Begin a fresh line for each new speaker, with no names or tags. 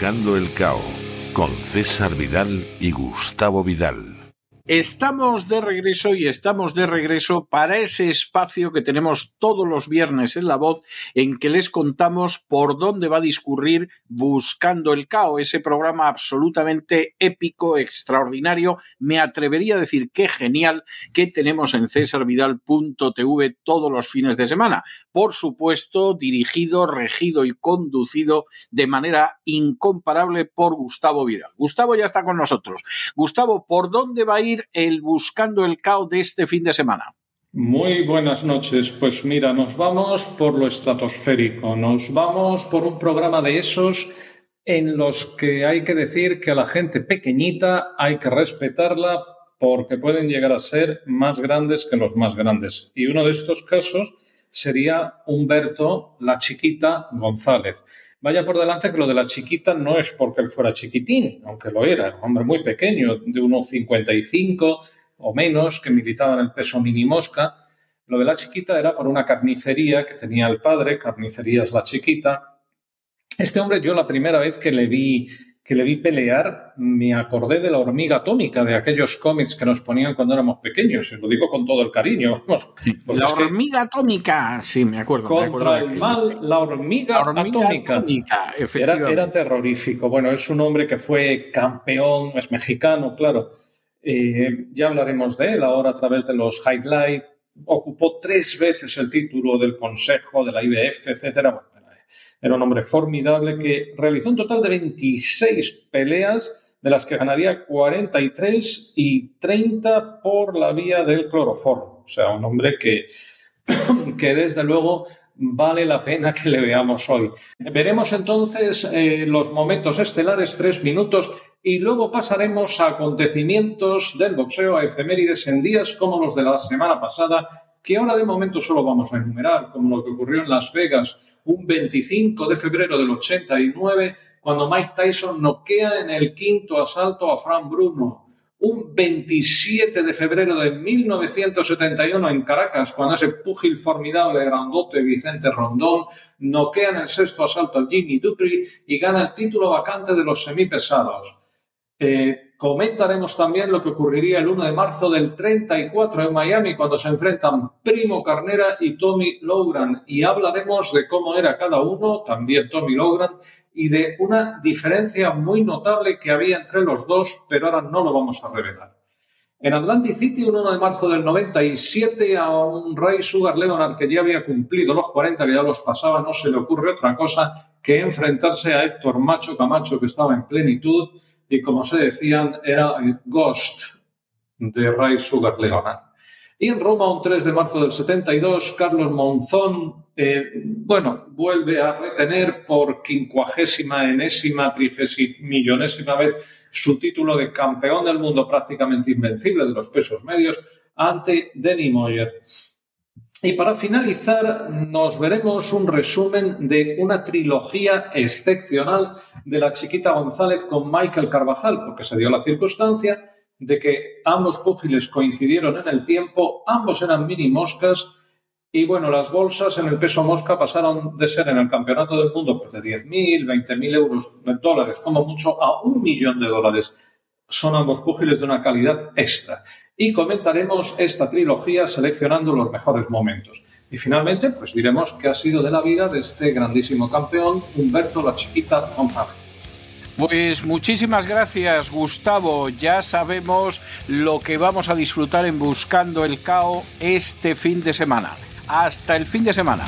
Buscando el Cao con César Vidal y Gustavo Vidal.
Estamos de regreso y estamos de regreso para ese espacio que tenemos todos los viernes en La Voz en que les contamos por dónde va a discurrir Buscando el Cao, ese programa absolutamente épico, extraordinario, me atrevería a decir que genial que tenemos en cesarvidal.tv todos los fines de semana. Por supuesto, dirigido, regido y conducido de manera incomparable por Gustavo Vidal. Gustavo ya está con nosotros. Gustavo, ¿por dónde va a ir el Buscando el Cao de este fin de semana?
Muy buenas noches. Pues mira, nos vamos por lo estratosférico, nos vamos por un programa de esos en los que hay que decir que a la gente pequeñita hay que respetarla porque pueden llegar a ser más grandes que los más grandes. Y uno de estos casos sería Humberto la Chiquita González. Vaya por delante que lo de la chiquita no es porque él fuera chiquitín, aunque lo era, un hombre muy pequeño, de unos 55 o menos, que militaba en el peso mini mosca. Lo de la chiquita era por una carnicería que tenía el padre, Carnicerías La Chiquita. Este hombre, yo la primera vez que le vi que le vi pelear, me acordé de la hormiga atómica, de aquellos cómics que nos ponían cuando éramos pequeños, y lo digo con todo el cariño.
la hormiga atómica, sí, me acuerdo.
Contra el mal, la hormiga, atómica. era, terrorífico. Bueno, es un hombre que fue campeón, es mexicano, claro. Eh, ya hablaremos de él ahora a través de los highlights. Ocupó tres veces el título del Consejo, de la IBF, etcétera. Era un hombre formidable que realizó un total de 26 peleas, de las que ganaría 43 y 30 por la vía del cloroformo. O sea, un hombre que, que desde luego vale la pena que le veamos hoy. Veremos entonces eh, los momentos estelares, tres minutos, y luego pasaremos a acontecimientos del boxeo, a efemérides en días como los de la semana pasada, que ahora de momento solo vamos a enumerar, como lo que ocurrió en Las Vegas un 25 de febrero del 89, cuando Mike Tyson noquea en el quinto asalto a Fran Bruno. Un 27 de febrero de 1971 en Caracas, cuando ese púgil formidable grandote Vicente Rondón noquea en el sexto asalto al Jimmy Dupri y gana el título vacante de los semipesados. Eh, Comentaremos también lo que ocurriría el 1 de marzo del 34 en Miami cuando se enfrentan Primo Carnera y Tommy Logran y hablaremos de cómo era cada uno, también Tommy Logran, y de una diferencia muy notable que había entre los dos, pero ahora no lo vamos a revelar. En Atlantic City, un 1 de marzo del 97, a un Ray Sugar Leonard que ya había cumplido los 40, que ya los pasaba, no se le ocurre otra cosa que enfrentarse a Héctor Macho Camacho, que estaba en plenitud, y como se decían, era Ghost de Ray Sugar Leonard. Y en Roma, un 3 de marzo del 72, Carlos Monzón, eh, bueno, vuelve a retener por quincuagésima, enésima, millonésima vez su título de campeón del mundo prácticamente invencible de los pesos medios ante Denny Moyer. Y para finalizar, nos veremos un resumen de una trilogía excepcional de la chiquita González con Michael Carvajal, porque se dio la circunstancia de que ambos púgiles coincidieron en el tiempo, ambos eran mini moscas, y bueno, las bolsas en el peso mosca pasaron de ser en el campeonato del mundo pues de 10.000, 20.000 euros, dólares, como mucho, a un millón de dólares. Son ambos púgiles de una calidad extra y comentaremos esta trilogía seleccionando los mejores momentos. Y finalmente, pues diremos qué ha sido de la vida de este grandísimo campeón, Humberto La Chiquita González.
Pues muchísimas gracias, Gustavo. Ya sabemos lo que vamos a disfrutar en Buscando el Cao este fin de semana. Hasta el fin de semana.